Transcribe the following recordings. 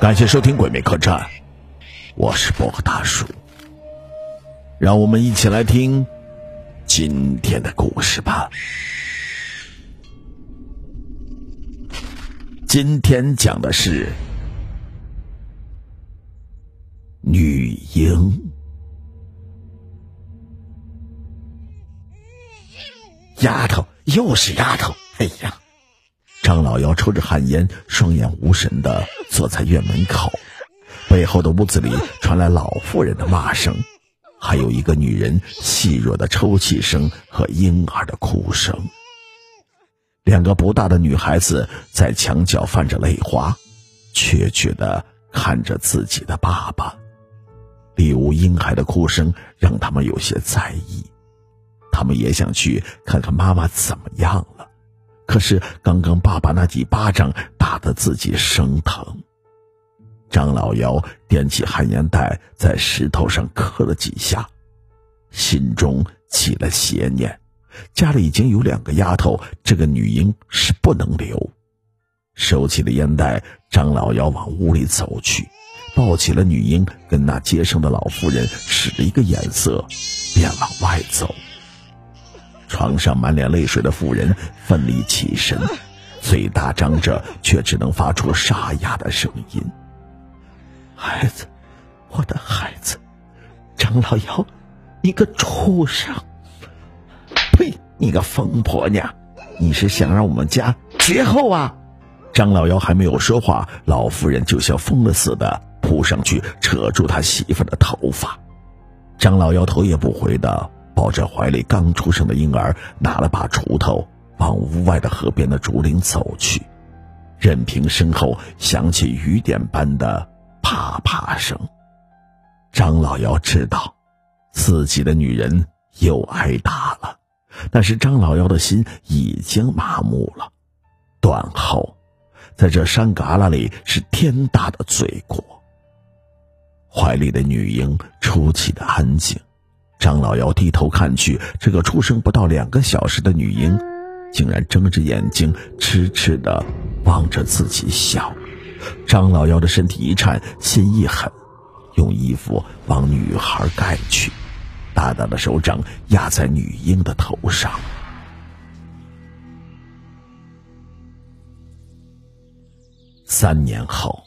感谢收听《鬼魅客栈》，我是薄荷大叔。让我们一起来听今天的故事吧。今天讲的是女婴。丫头，又是丫头！哎呀，张老幺抽着旱烟，双眼无神的坐在院门口。背后的屋子里传来老妇人的骂声，还有一个女人细弱的抽泣声和婴儿的哭声。两个不大的女孩子在墙角泛着泪花，怯怯的看着自己的爸爸。里屋婴孩的哭声让他们有些在意。他们也想去看看妈妈怎么样了，可是刚刚爸爸那几巴掌打得自己生疼。张老幺掂起旱烟袋，在石头上磕了几下，心中起了邪念：家里已经有两个丫头，这个女婴是不能留。收起了烟袋，张老幺往屋里走去，抱起了女婴，跟那街上的老妇人使了一个眼色，便往外走。床上满脸泪水的妇人奋力起身，嘴大张着，却只能发出沙哑的声音：“孩子，我的孩子，张老幺，你个畜生！呸！你个疯婆娘，你是想让我们家绝后啊？”张老幺还没有说话，老妇人就像疯了似的扑上去，扯住他媳妇的头发。张老幺头也不回的。抱着怀里刚出生的婴儿，拿了把锄头，往屋外的河边的竹林走去，任凭身后响起雨点般的啪啪声。张老幺知道，自己的女人又挨打了，但是张老幺的心已经麻木了。断后，在这山旮旯里是天大的罪过。怀里的女婴出奇的安静。张老幺低头看去，这个出生不到两个小时的女婴，竟然睁着眼睛，痴痴的望着自己笑。张老幺的身体一颤，心一狠，用衣服往女孩盖去，大大的手掌压在女婴的头上。三年后，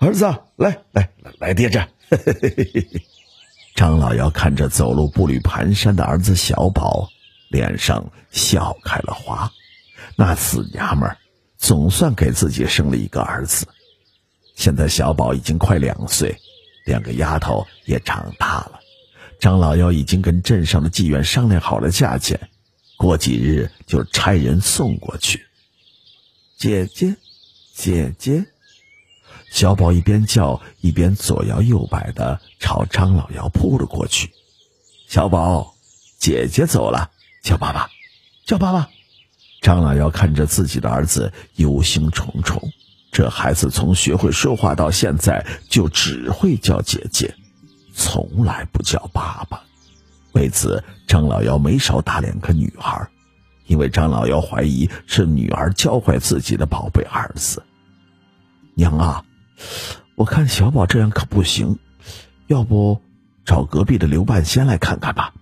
儿子，来来来，来爹这。嘿嘿嘿嘿嘿张老幺看着走路步履蹒跚的儿子小宝，脸上笑开了花。那死娘们儿，总算给自己生了一个儿子。现在小宝已经快两岁，两个丫头也长大了。张老幺已经跟镇上的妓院商量好了价钱，过几日就差人送过去。姐姐，姐姐。小宝一边叫一边左摇右摆的朝张老幺扑了过去。小宝，姐姐走了，叫爸爸，叫爸爸。张老幺看着自己的儿子，忧心忡忡。这孩子从学会说话到现在，就只会叫姐姐，从来不叫爸爸。为此，张老幺没少打两个女孩，因为张老幺怀疑是女儿教坏自己的宝贝儿子。娘啊！我看小宝这样可不行，要不找隔壁的刘半仙来看看吧。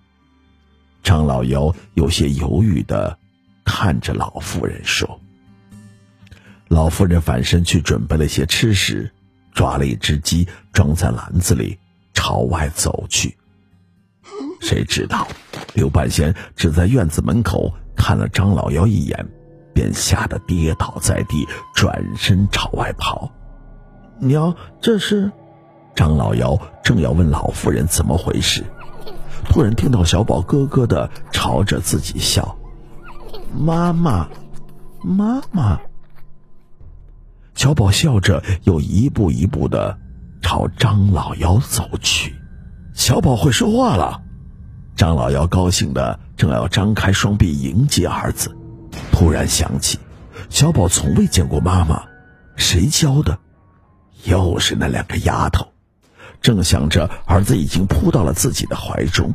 张老幺有些犹豫的看着老妇人说：“老妇人反身去准备了些吃食，抓了一只鸡装在篮子里，朝外走去。谁知道刘半仙只在院子门口看了张老幺一眼，便吓得跌倒在地，转身朝外跑。”娘，这是张老幺正要问老夫人怎么回事，突然听到小宝咯咯的朝着自己笑。妈妈，妈妈。小宝笑着，又一步一步的朝张老幺走去。小宝会说话了，张老幺高兴的正要张开双臂迎接儿子，突然想起，小宝从未见过妈妈，谁教的？又是那两个丫头，正想着，儿子已经扑到了自己的怀中。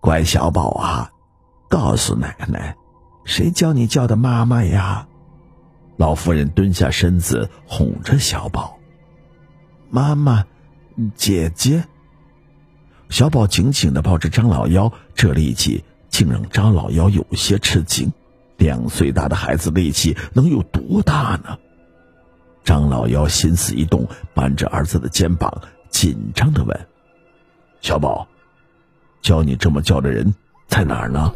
乖小宝啊，告诉奶奶，谁叫你叫的妈妈呀？老妇人蹲下身子哄着小宝：“妈妈，姐姐。”小宝紧紧的抱着张老幺，这力气竟让张老幺有些吃惊。两岁大的孩子力气能有多大呢？张老幺心思一动，扳着儿子的肩膀，紧张的问：“小宝，教你这么叫的人在哪儿呢？”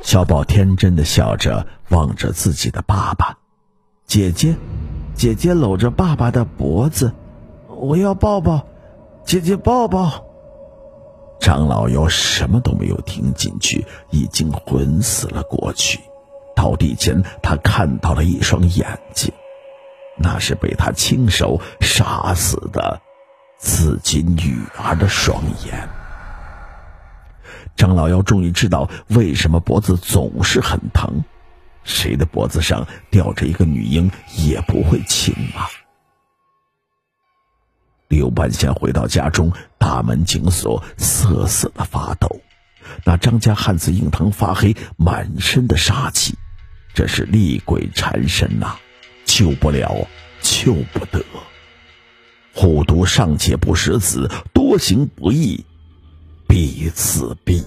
小宝天真的笑着，望着自己的爸爸。姐姐，姐姐搂着爸爸的脖子，我要抱抱，姐姐抱抱。张老幺什么都没有听进去，已经昏死了过去。倒地前，他看到了一双眼睛，那是被他亲手杀死的自己女儿的双眼。张老幺终于知道为什么脖子总是很疼，谁的脖子上吊着一个女婴也不会轻啊。刘半仙回到家中，大门紧锁，瑟瑟的发抖。那张家汉子印堂发黑，满身的杀气，这是厉鬼缠身呐，救不了，救不得。虎毒尚且不食子，多行不义必自毙。